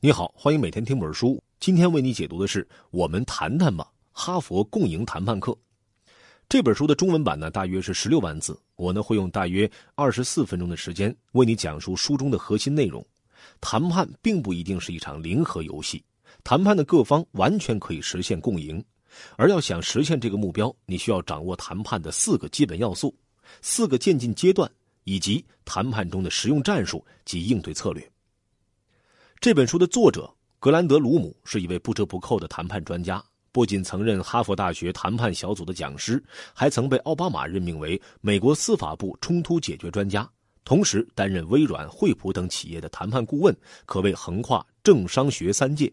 你好，欢迎每天听本书。今天为你解读的是《我们谈谈吧：哈佛共赢谈判课》这本书的中文版呢，大约是十六万字。我呢会用大约二十四分钟的时间为你讲述书中的核心内容。谈判并不一定是一场零和游戏，谈判的各方完全可以实现共赢。而要想实现这个目标，你需要掌握谈判的四个基本要素、四个渐进阶段，以及谈判中的实用战术及应对策略。这本书的作者格兰德·鲁姆是一位不折不扣的谈判专家，不仅曾任哈佛大学谈判小组的讲师，还曾被奥巴马任命为美国司法部冲突解决专家，同时担任微软、惠普等企业的谈判顾问，可谓横跨政商学三界。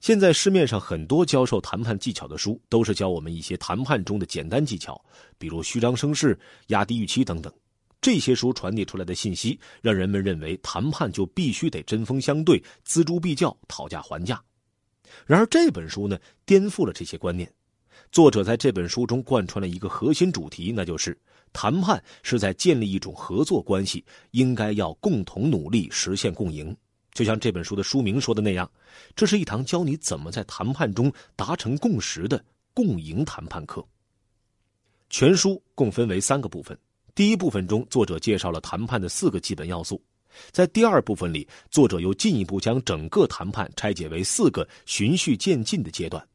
现在市面上很多教授谈判技巧的书，都是教我们一些谈判中的简单技巧，比如虚张声势、压低预期等等。这些书传递出来的信息，让人们认为谈判就必须得针锋相对、锱铢必较、讨价还价。然而这本书呢，颠覆了这些观念。作者在这本书中贯穿了一个核心主题，那就是谈判是在建立一种合作关系，应该要共同努力实现共赢。就像这本书的书名说的那样，这是一堂教你怎么在谈判中达成共识的共赢谈判课。全书共分为三个部分。第一部分中，作者介绍了谈判的四个基本要素。在第二部分里，作者又进一步将整个谈判拆解为四个循序渐进的阶段。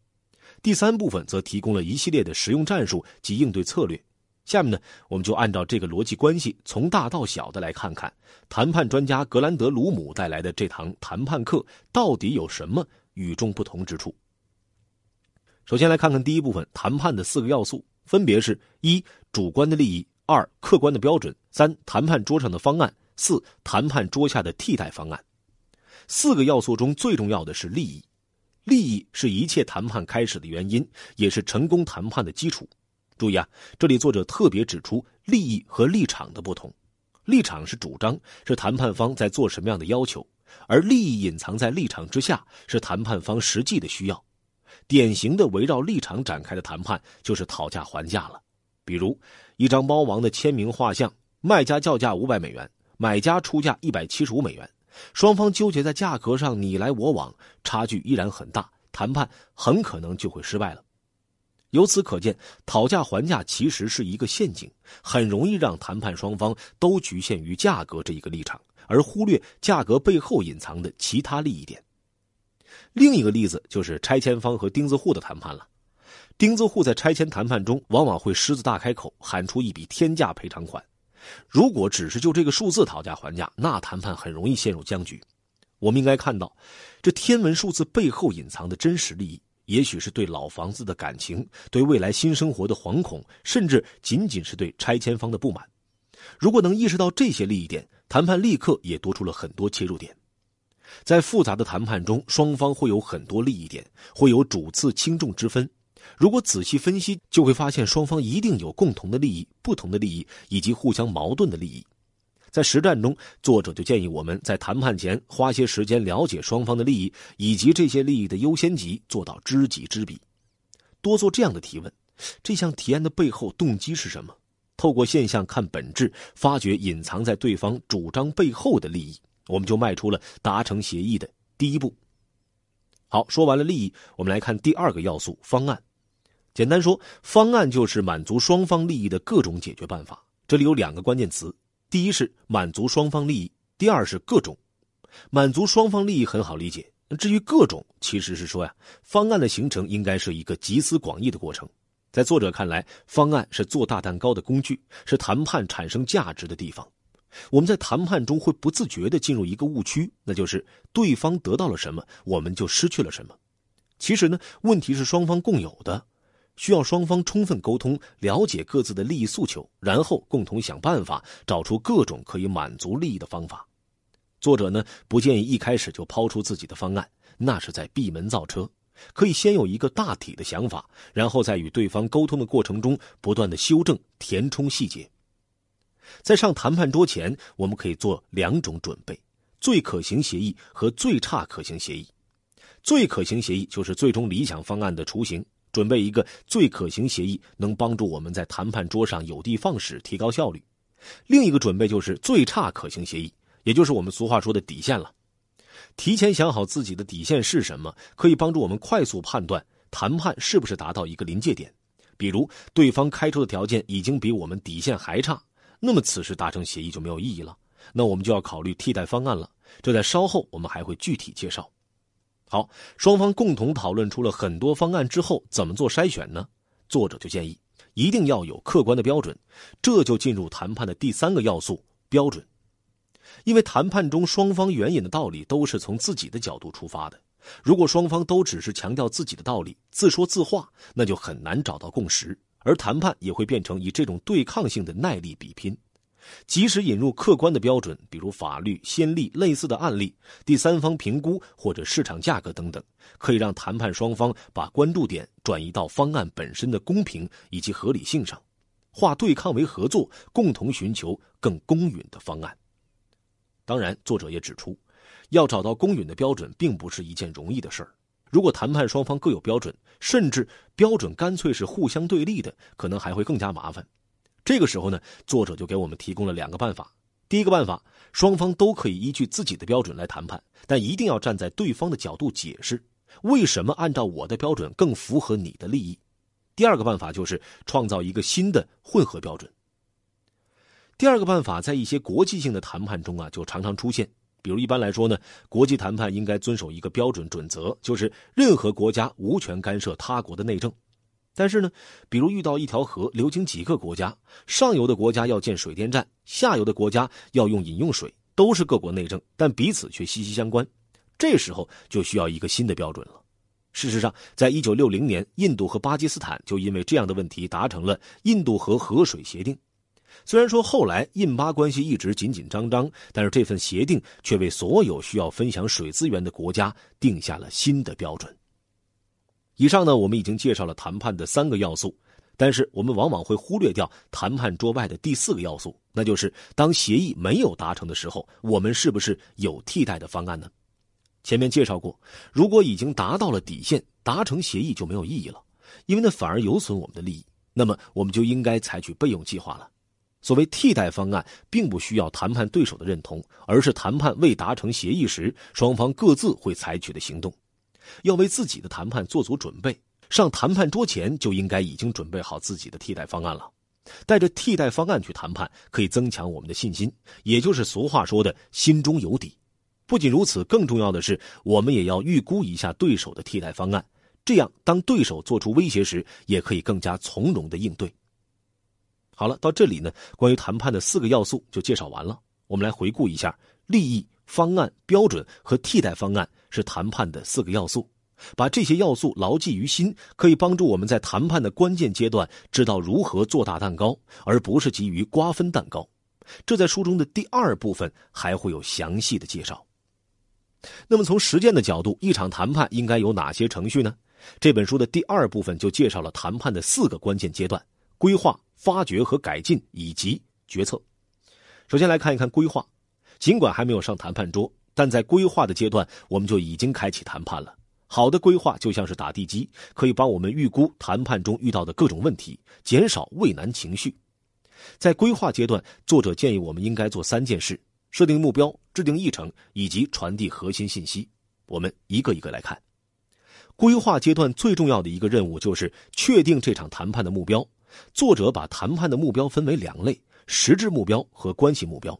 第三部分则提供了一系列的实用战术及应对策略。下面呢，我们就按照这个逻辑关系，从大到小的来看看谈判专家格兰德·鲁姆带来的这堂谈判课到底有什么与众不同之处。首先来看看第一部分谈判的四个要素，分别是：一、主观的利益。二、客观的标准；三、谈判桌上的方案；四、谈判桌下的替代方案。四个要素中最重要的是利益，利益是一切谈判开始的原因，也是成功谈判的基础。注意啊，这里作者特别指出利益和立场的不同。立场是主张，是谈判方在做什么样的要求；而利益隐藏在立场之下，是谈判方实际的需要。典型的围绕立场展开的谈判，就是讨价还价了。比如，一张猫王的签名画像，卖家叫价五百美元，买家出价一百七十五美元，双方纠结在价格上你来我往，差距依然很大，谈判很可能就会失败了。由此可见，讨价还价其实是一个陷阱，很容易让谈判双方都局限于价格这一个立场，而忽略价格背后隐藏的其他利益点。另一个例子就是拆迁方和钉子户的谈判了。钉子户在拆迁谈判中，往往会狮子大开口，喊出一笔天价赔偿款。如果只是就这个数字讨价还价，那谈判很容易陷入僵局。我们应该看到，这天文数字背后隐藏的真实利益，也许是对老房子的感情，对未来新生活的惶恐，甚至仅仅是对拆迁方的不满。如果能意识到这些利益点，谈判立刻也多出了很多切入点。在复杂的谈判中，双方会有很多利益点，会有主次轻重之分。如果仔细分析，就会发现双方一定有共同的利益、不同的利益以及互相矛盾的利益。在实战中，作者就建议我们在谈判前花些时间了解双方的利益以及这些利益的优先级，做到知己知彼。多做这样的提问：这项提案的背后动机是什么？透过现象看本质，发掘隐藏在对方主张背后的利益，我们就迈出了达成协议的第一步。好，说完了利益，我们来看第二个要素——方案。简单说，方案就是满足双方利益的各种解决办法。这里有两个关键词：第一是满足双方利益，第二是各种。满足双方利益很好理解，至于各种，其实是说呀，方案的形成应该是一个集思广益的过程。在作者看来，方案是做大蛋糕的工具，是谈判产生价值的地方。我们在谈判中会不自觉地进入一个误区，那就是对方得到了什么，我们就失去了什么。其实呢，问题是双方共有的。需要双方充分沟通，了解各自的利益诉求，然后共同想办法找出各种可以满足利益的方法。作者呢不建议一开始就抛出自己的方案，那是在闭门造车。可以先有一个大体的想法，然后在与对方沟通的过程中不断的修正、填充细节。在上谈判桌前，我们可以做两种准备：最可行协议和最差可行协议。最可行协议就是最终理想方案的雏形。准备一个最可行协议，能帮助我们在谈判桌上有的放矢，提高效率。另一个准备就是最差可行协议，也就是我们俗话说的底线了。提前想好自己的底线是什么，可以帮助我们快速判断谈判是不是达到一个临界点。比如，对方开出的条件已经比我们底线还差，那么此时达成协议就没有意义了。那我们就要考虑替代方案了。这在稍后我们还会具体介绍。好，双方共同讨论出了很多方案之后，怎么做筛选呢？作者就建议一定要有客观的标准，这就进入谈判的第三个要素——标准。因为谈判中双方援引的道理都是从自己的角度出发的，如果双方都只是强调自己的道理，自说自话，那就很难找到共识，而谈判也会变成以这种对抗性的耐力比拼。即使引入客观的标准，比如法律、先例、类似的案例、第三方评估或者市场价格等等，可以让谈判双方把关注点转移到方案本身的公平以及合理性上，化对抗为合作，共同寻求更公允的方案。当然，作者也指出，要找到公允的标准，并不是一件容易的事儿。如果谈判双方各有标准，甚至标准干脆是互相对立的，可能还会更加麻烦。这个时候呢，作者就给我们提供了两个办法。第一个办法，双方都可以依据自己的标准来谈判，但一定要站在对方的角度解释，为什么按照我的标准更符合你的利益。第二个办法就是创造一个新的混合标准。第二个办法在一些国际性的谈判中啊，就常常出现。比如一般来说呢，国际谈判应该遵守一个标准准则，就是任何国家无权干涉他国的内政。但是呢，比如遇到一条河流经几个国家，上游的国家要建水电站，下游的国家要用饮用水，都是各国内政，但彼此却息息相关。这时候就需要一个新的标准了。事实上，在一九六零年，印度和巴基斯坦就因为这样的问题达成了印度河河水协定。虽然说后来印巴关系一直紧紧张张，但是这份协定却为所有需要分享水资源的国家定下了新的标准。以上呢，我们已经介绍了谈判的三个要素，但是我们往往会忽略掉谈判桌外的第四个要素，那就是当协议没有达成的时候，我们是不是有替代的方案呢？前面介绍过，如果已经达到了底线，达成协议就没有意义了，因为那反而有损我们的利益，那么我们就应该采取备用计划了。所谓替代方案，并不需要谈判对手的认同，而是谈判未达成协议时，双方各自会采取的行动。要为自己的谈判做足准备，上谈判桌前就应该已经准备好自己的替代方案了。带着替代方案去谈判，可以增强我们的信心，也就是俗话说的心中有底。不仅如此，更重要的是，我们也要预估一下对手的替代方案，这样当对手做出威胁时，也可以更加从容的应对。好了，到这里呢，关于谈判的四个要素就介绍完了。我们来回顾一下：利益、方案、标准和替代方案是谈判的四个要素。把这些要素牢记于心，可以帮助我们在谈判的关键阶段知道如何做大蛋糕，而不是急于瓜分蛋糕。这在书中的第二部分还会有详细的介绍。那么，从实践的角度，一场谈判应该有哪些程序呢？这本书的第二部分就介绍了谈判的四个关键阶段：规划。发掘和改进以及决策。首先来看一看规划。尽管还没有上谈判桌，但在规划的阶段，我们就已经开启谈判了。好的规划就像是打地基，可以帮我们预估谈判中遇到的各种问题，减少畏难情绪。在规划阶段，作者建议我们应该做三件事：设定目标、制定议程以及传递核心信息。我们一个一个来看。规划阶段最重要的一个任务就是确定这场谈判的目标。作者把谈判的目标分为两类：实质目标和关系目标。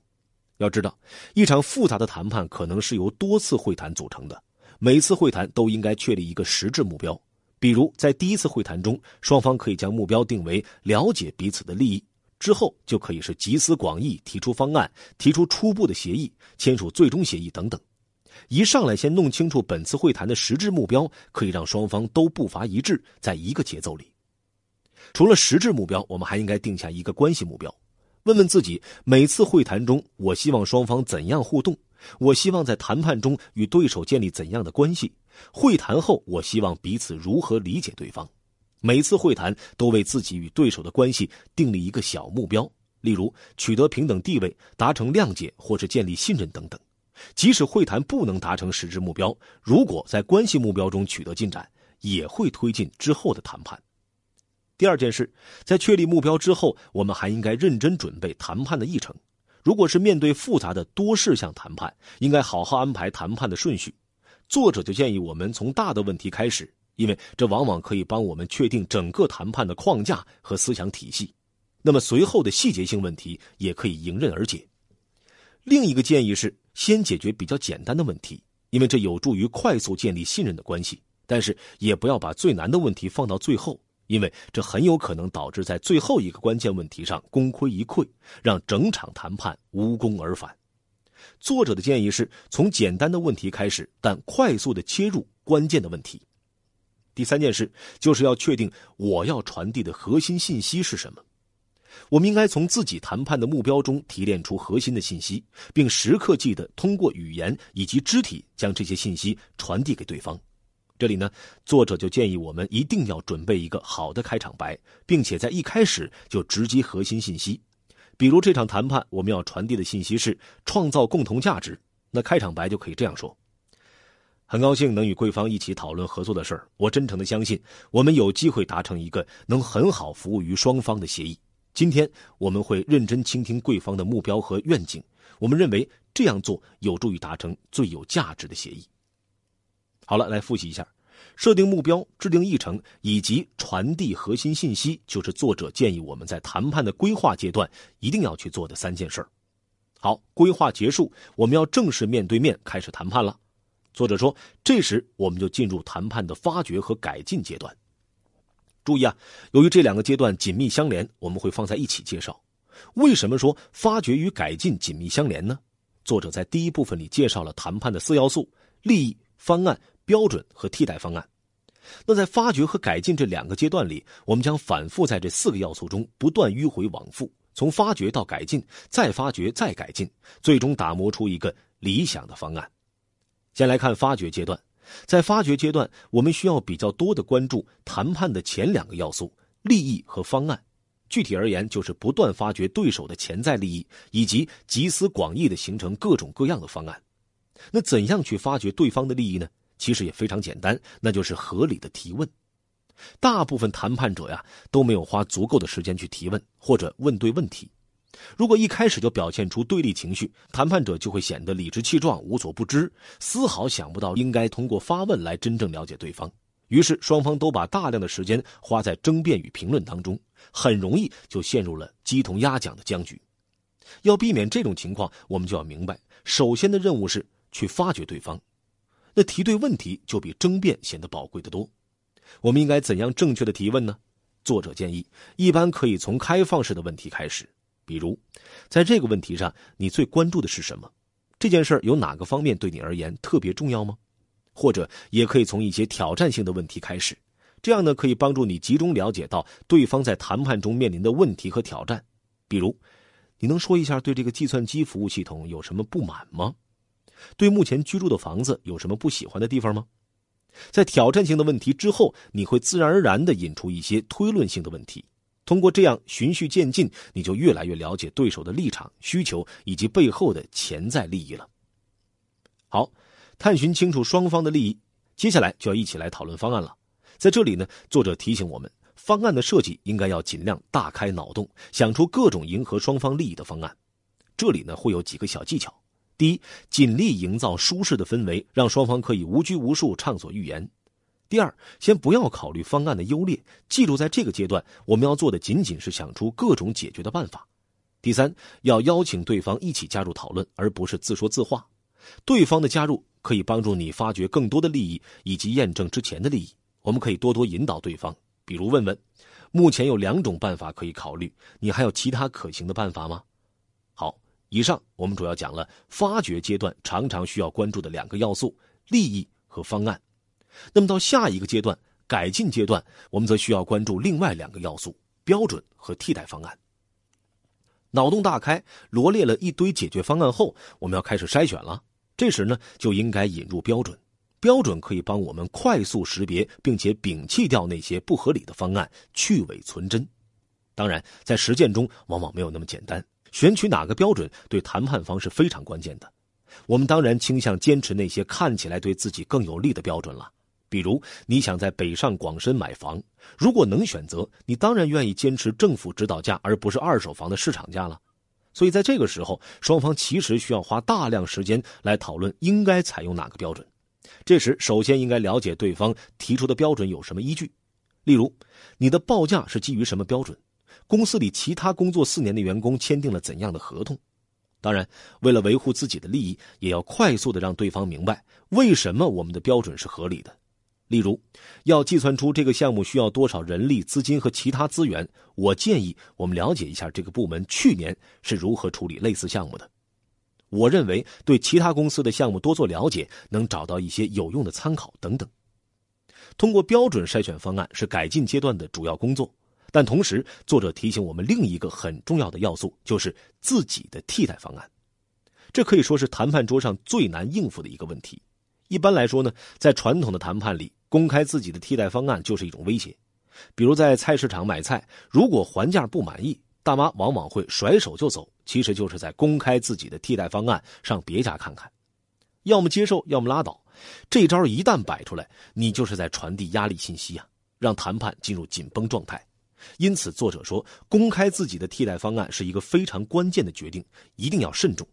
要知道，一场复杂的谈判可能是由多次会谈组成的，每次会谈都应该确立一个实质目标。比如，在第一次会谈中，双方可以将目标定为了解彼此的利益，之后就可以是集思广益，提出方案，提出初步的协议，签署最终协议等等。一上来先弄清楚本次会谈的实质目标，可以让双方都步伐一致，在一个节奏里。除了实质目标，我们还应该定下一个关系目标，问问自己：每次会谈中，我希望双方怎样互动？我希望在谈判中与对手建立怎样的关系？会谈后，我希望彼此如何理解对方？每次会谈都为自己与对手的关系定立一个小目标，例如取得平等地位、达成谅解或是建立信任等等。即使会谈不能达成实质目标，如果在关系目标中取得进展，也会推进之后的谈判。第二件事，在确立目标之后，我们还应该认真准备谈判的议程。如果是面对复杂的多事项谈判，应该好好安排谈判的顺序。作者就建议我们从大的问题开始，因为这往往可以帮我们确定整个谈判的框架和思想体系。那么随后的细节性问题也可以迎刃而解。另一个建议是，先解决比较简单的问题，因为这有助于快速建立信任的关系。但是也不要把最难的问题放到最后，因为这很有可能导致在最后一个关键问题上功亏一篑，让整场谈判无功而返。作者的建议是从简单的问题开始，但快速的切入关键的问题。第三件事就是要确定我要传递的核心信息是什么。我们应该从自己谈判的目标中提炼出核心的信息，并时刻记得通过语言以及肢体将这些信息传递给对方。这里呢，作者就建议我们一定要准备一个好的开场白，并且在一开始就直击核心信息。比如这场谈判我们要传递的信息是创造共同价值，那开场白就可以这样说：很高兴能与贵方一起讨论合作的事儿，我真诚的相信我们有机会达成一个能很好服务于双方的协议。今天我们会认真倾听贵方的目标和愿景，我们认为这样做有助于达成最有价值的协议。好了，来复习一下：设定目标、制定议程以及传递核心信息，就是作者建议我们在谈判的规划阶段一定要去做的三件事好，规划结束，我们要正式面对面开始谈判了。作者说，这时我们就进入谈判的发掘和改进阶段。注意啊，由于这两个阶段紧密相连，我们会放在一起介绍。为什么说发掘与改进紧密相连呢？作者在第一部分里介绍了谈判的四要素：利益、方案。标准和替代方案。那在发掘和改进这两个阶段里，我们将反复在这四个要素中不断迂回往复，从发掘到改进，再发掘再改进，最终打磨出一个理想的方案。先来看发掘阶段，在发掘阶段，我们需要比较多的关注谈判的前两个要素：利益和方案。具体而言，就是不断发掘对手的潜在利益，以及集思广益的形成各种各样的方案。那怎样去发掘对方的利益呢？其实也非常简单，那就是合理的提问。大部分谈判者呀都没有花足够的时间去提问或者问对问题。如果一开始就表现出对立情绪，谈判者就会显得理直气壮、无所不知，丝毫想不到应该通过发问来真正了解对方。于是双方都把大量的时间花在争辩与评论当中，很容易就陷入了鸡同鸭讲的僵局。要避免这种情况，我们就要明白，首先的任务是去发掘对方。那提对问题就比争辩显得宝贵的多。我们应该怎样正确的提问呢？作者建议，一般可以从开放式的问题开始，比如，在这个问题上，你最关注的是什么？这件事有哪个方面对你而言特别重要吗？或者，也可以从一些挑战性的问题开始，这样呢，可以帮助你集中了解到对方在谈判中面临的问题和挑战。比如，你能说一下对这个计算机服务系统有什么不满吗？对目前居住的房子有什么不喜欢的地方吗？在挑战性的问题之后，你会自然而然地引出一些推论性的问题。通过这样循序渐进，你就越来越了解对手的立场、需求以及背后的潜在利益了。好，探寻清楚双方的利益，接下来就要一起来讨论方案了。在这里呢，作者提醒我们，方案的设计应该要尽量大开脑洞，想出各种迎合双方利益的方案。这里呢，会有几个小技巧。第一，尽力营造舒适的氛围，让双方可以无拘无束畅所欲言。第二，先不要考虑方案的优劣，记住，在这个阶段，我们要做的仅仅是想出各种解决的办法。第三，要邀请对方一起加入讨论，而不是自说自话。对方的加入可以帮助你发掘更多的利益，以及验证之前的利益。我们可以多多引导对方，比如问问：目前有两种办法可以考虑，你还有其他可行的办法吗？以上我们主要讲了发掘阶段常常需要关注的两个要素：利益和方案。那么到下一个阶段改进阶段，我们则需要关注另外两个要素：标准和替代方案。脑洞大开，罗列了一堆解决方案后，我们要开始筛选了。这时呢，就应该引入标准。标准可以帮我们快速识别，并且摒弃掉那些不合理的方案，去伪存真。当然，在实践中往往没有那么简单。选取哪个标准对谈判方是非常关键的。我们当然倾向坚持那些看起来对自己更有利的标准了。比如，你想在北上广深买房，如果能选择，你当然愿意坚持政府指导价而不是二手房的市场价了。所以在这个时候，双方其实需要花大量时间来讨论应该采用哪个标准。这时，首先应该了解对方提出的标准有什么依据。例如，你的报价是基于什么标准？公司里其他工作四年的员工签订了怎样的合同？当然，为了维护自己的利益，也要快速的让对方明白为什么我们的标准是合理的。例如，要计算出这个项目需要多少人力、资金和其他资源，我建议我们了解一下这个部门去年是如何处理类似项目的。我认为对其他公司的项目多做了解，能找到一些有用的参考等等。通过标准筛选方案是改进阶段的主要工作，但同时作者提醒我们另一个很重要的要素，就是自己的替代方案。这可以说是谈判桌上最难应付的一个问题。一般来说呢，在传统的谈判里，公开自己的替代方案就是一种威胁。比如在菜市场买菜，如果还价不满意，大妈往往会甩手就走，其实就是在公开自己的替代方案，上别家看看，要么接受，要么拉倒。这招一旦摆出来，你就是在传递压力信息啊，让谈判进入紧绷状态。因此，作者说，公开自己的替代方案是一个非常关键的决定，一定要慎重。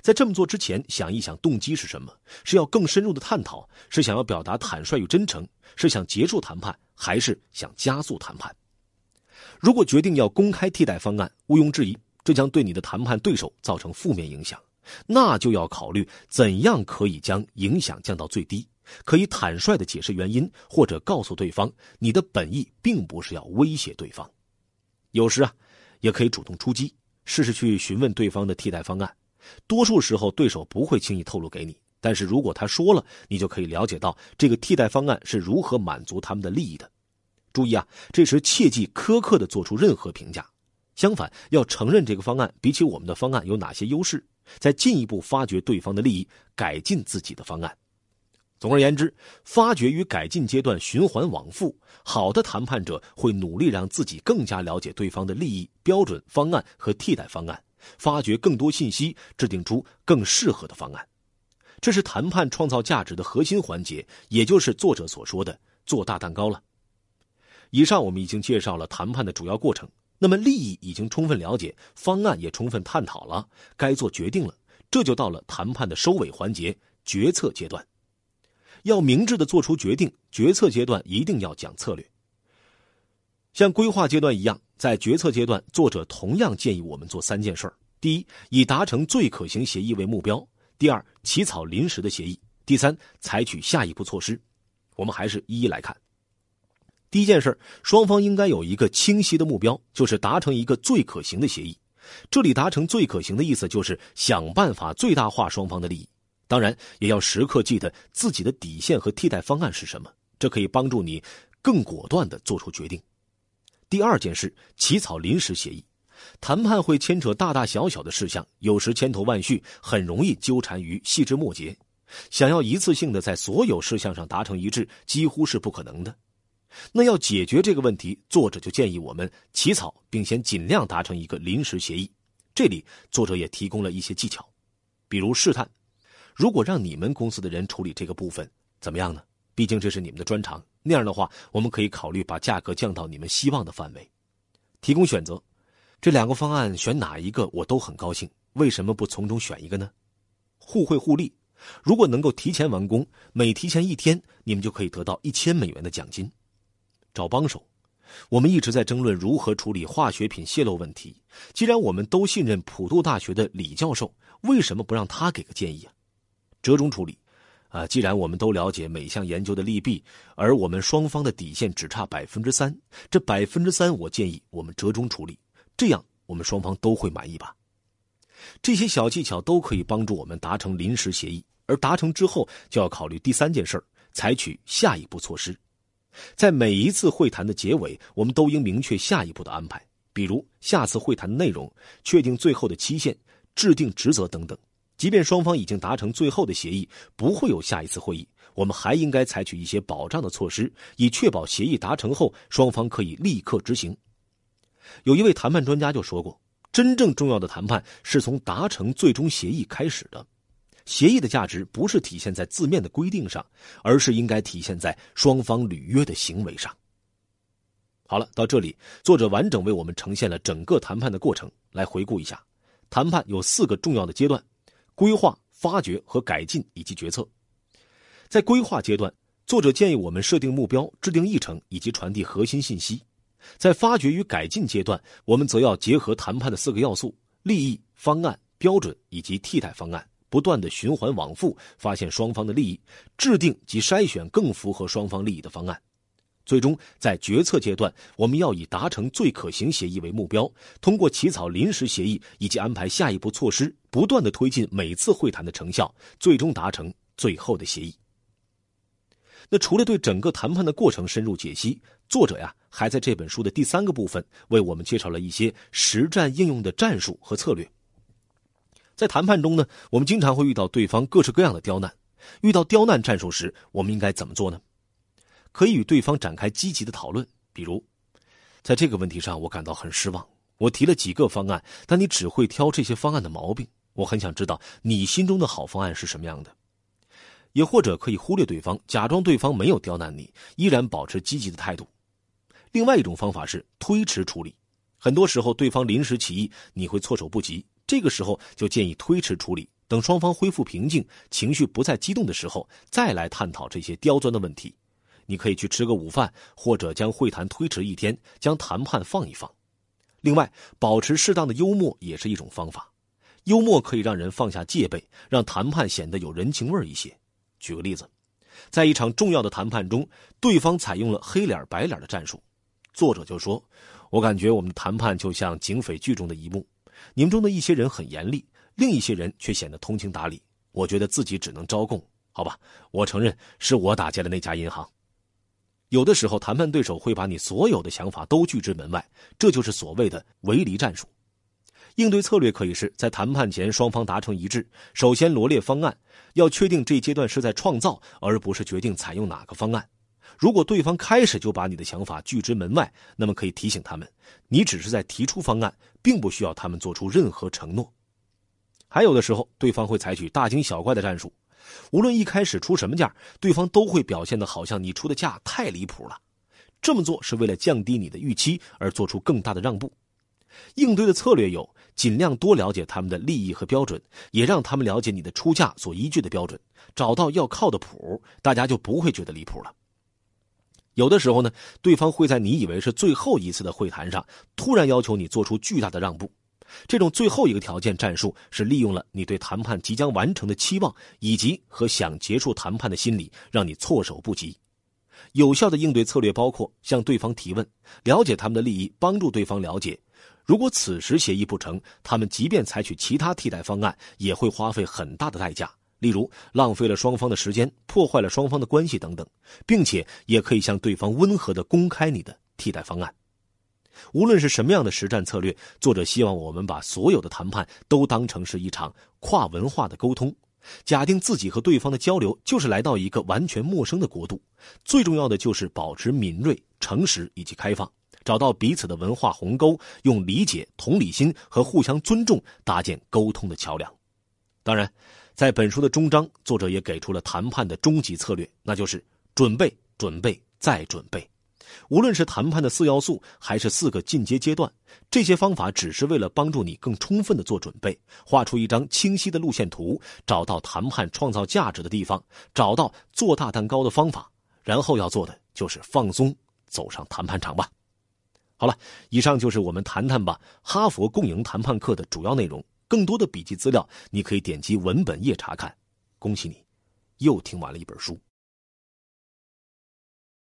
在这么做之前，想一想动机是什么？是要更深入的探讨？是想要表达坦率与真诚？是想结束谈判，还是想加速谈判？如果决定要公开替代方案，毋庸置疑，这将对你的谈判对手造成负面影响。那就要考虑怎样可以将影响降到最低，可以坦率的解释原因，或者告诉对方你的本意并不是要威胁对方。有时啊，也可以主动出击，试试去询问对方的替代方案。多数时候，对手不会轻易透露给你。但是如果他说了，你就可以了解到这个替代方案是如何满足他们的利益的。注意啊，这时切忌苛刻的做出任何评价，相反，要承认这个方案比起我们的方案有哪些优势，再进一步发掘对方的利益，改进自己的方案。总而言之，发掘与改进阶段循环往复。好的谈判者会努力让自己更加了解对方的利益、标准、方案和替代方案。发掘更多信息，制定出更适合的方案，这是谈判创造价值的核心环节，也就是作者所说的“做大蛋糕”了。以上我们已经介绍了谈判的主要过程，那么利益已经充分了解，方案也充分探讨了，该做决定了，这就到了谈判的收尾环节——决策阶段。要明智的做出决定，决策阶段一定要讲策略。像规划阶段一样，在决策阶段，作者同样建议我们做三件事儿：第一，以达成最可行协议为目标；第二，起草临时的协议；第三，采取下一步措施。我们还是一一来看。第一件事，双方应该有一个清晰的目标，就是达成一个最可行的协议。这里达成最可行的意思，就是想办法最大化双方的利益。当然，也要时刻记得自己的底线和替代方案是什么，这可以帮助你更果断的做出决定。第二件事，起草临时协议。谈判会牵扯大大小小的事项，有时千头万绪，很容易纠缠于细枝末节。想要一次性的在所有事项上达成一致，几乎是不可能的。那要解决这个问题，作者就建议我们起草，并先尽量达成一个临时协议。这里作者也提供了一些技巧，比如试探：如果让你们公司的人处理这个部分，怎么样呢？毕竟这是你们的专长，那样的话，我们可以考虑把价格降到你们希望的范围，提供选择。这两个方案选哪一个，我都很高兴。为什么不从中选一个呢？互惠互利。如果能够提前完工，每提前一天，你们就可以得到一千美元的奖金。找帮手。我们一直在争论如何处理化学品泄漏问题。既然我们都信任普渡大学的李教授，为什么不让他给个建议啊？折中处理。啊，既然我们都了解每项研究的利弊，而我们双方的底线只差百分之三，这百分之三，我建议我们折中处理，这样我们双方都会满意吧。这些小技巧都可以帮助我们达成临时协议，而达成之后就要考虑第三件事采取下一步措施。在每一次会谈的结尾，我们都应明确下一步的安排，比如下次会谈的内容、确定最后的期限、制定职责等等。即便双方已经达成最后的协议，不会有下一次会议，我们还应该采取一些保障的措施，以确保协议达成后双方可以立刻执行。有一位谈判专家就说过：“真正重要的谈判是从达成最终协议开始的。协议的价值不是体现在字面的规定上，而是应该体现在双方履约的行为上。”好了，到这里，作者完整为我们呈现了整个谈判的过程。来回顾一下。谈判有四个重要的阶段：规划、发掘和改进以及决策。在规划阶段，作者建议我们设定目标、制定议程以及传递核心信息；在发掘与改进阶段，我们则要结合谈判的四个要素：利益、方案、标准以及替代方案，不断的循环往复，发现双方的利益，制定及筛选更符合双方利益的方案。最终，在决策阶段，我们要以达成最可行协议为目标，通过起草临时协议以及安排下一步措施，不断的推进每次会谈的成效，最终达成最后的协议。那除了对整个谈判的过程深入解析，作者呀还在这本书的第三个部分为我们介绍了一些实战应用的战术和策略。在谈判中呢，我们经常会遇到对方各式各样的刁难，遇到刁难战术时，我们应该怎么做呢？可以与对方展开积极的讨论，比如，在这个问题上我感到很失望。我提了几个方案，但你只会挑这些方案的毛病。我很想知道你心中的好方案是什么样的。也或者可以忽略对方，假装对方没有刁难你，依然保持积极的态度。另外一种方法是推迟处理。很多时候对方临时起意，你会措手不及。这个时候就建议推迟处理，等双方恢复平静，情绪不再激动的时候，再来探讨这些刁钻的问题。你可以去吃个午饭，或者将会谈推迟一天，将谈判放一放。另外，保持适当的幽默也是一种方法。幽默可以让人放下戒备，让谈判显得有人情味一些。举个例子，在一场重要的谈判中，对方采用了黑脸白脸的战术，作者就说：“我感觉我们的谈判就像警匪剧中的一幕，你们中的一些人很严厉，另一些人却显得通情达理。我觉得自己只能招供。好吧，我承认是我打劫了那家银行。”有的时候，谈判对手会把你所有的想法都拒之门外，这就是所谓的围篱战术。应对策略可以是在谈判前双方达成一致，首先罗列方案，要确定这阶段是在创造，而不是决定采用哪个方案。如果对方开始就把你的想法拒之门外，那么可以提醒他们，你只是在提出方案，并不需要他们做出任何承诺。还有的时候，对方会采取大惊小怪的战术。无论一开始出什么价，对方都会表现的好像你出的价太离谱了。这么做是为了降低你的预期而做出更大的让步。应对的策略有：尽量多了解他们的利益和标准，也让他们了解你的出价所依据的标准，找到要靠的谱，大家就不会觉得离谱了。有的时候呢，对方会在你以为是最后一次的会谈上，突然要求你做出巨大的让步。这种最后一个条件战术是利用了你对谈判即将完成的期望，以及和想结束谈判的心理，让你措手不及。有效的应对策略包括向对方提问，了解他们的利益，帮助对方了解。如果此时协议不成，他们即便采取其他替代方案，也会花费很大的代价，例如浪费了双方的时间，破坏了双方的关系等等，并且也可以向对方温和的公开你的替代方案。无论是什么样的实战策略，作者希望我们把所有的谈判都当成是一场跨文化的沟通。假定自己和对方的交流就是来到一个完全陌生的国度，最重要的就是保持敏锐、诚实以及开放，找到彼此的文化鸿沟，用理解、同理心和互相尊重搭建沟通的桥梁。当然，在本书的终章，作者也给出了谈判的终极策略，那就是准备、准备再准备。无论是谈判的四要素，还是四个进阶阶段，这些方法只是为了帮助你更充分的做准备，画出一张清晰的路线图，找到谈判创造价值的地方，找到做大蛋糕的方法，然后要做的就是放松，走上谈判场吧。好了，以上就是我们谈谈吧哈佛共赢谈判课的主要内容。更多的笔记资料，你可以点击文本页查看。恭喜你，又听完了一本书。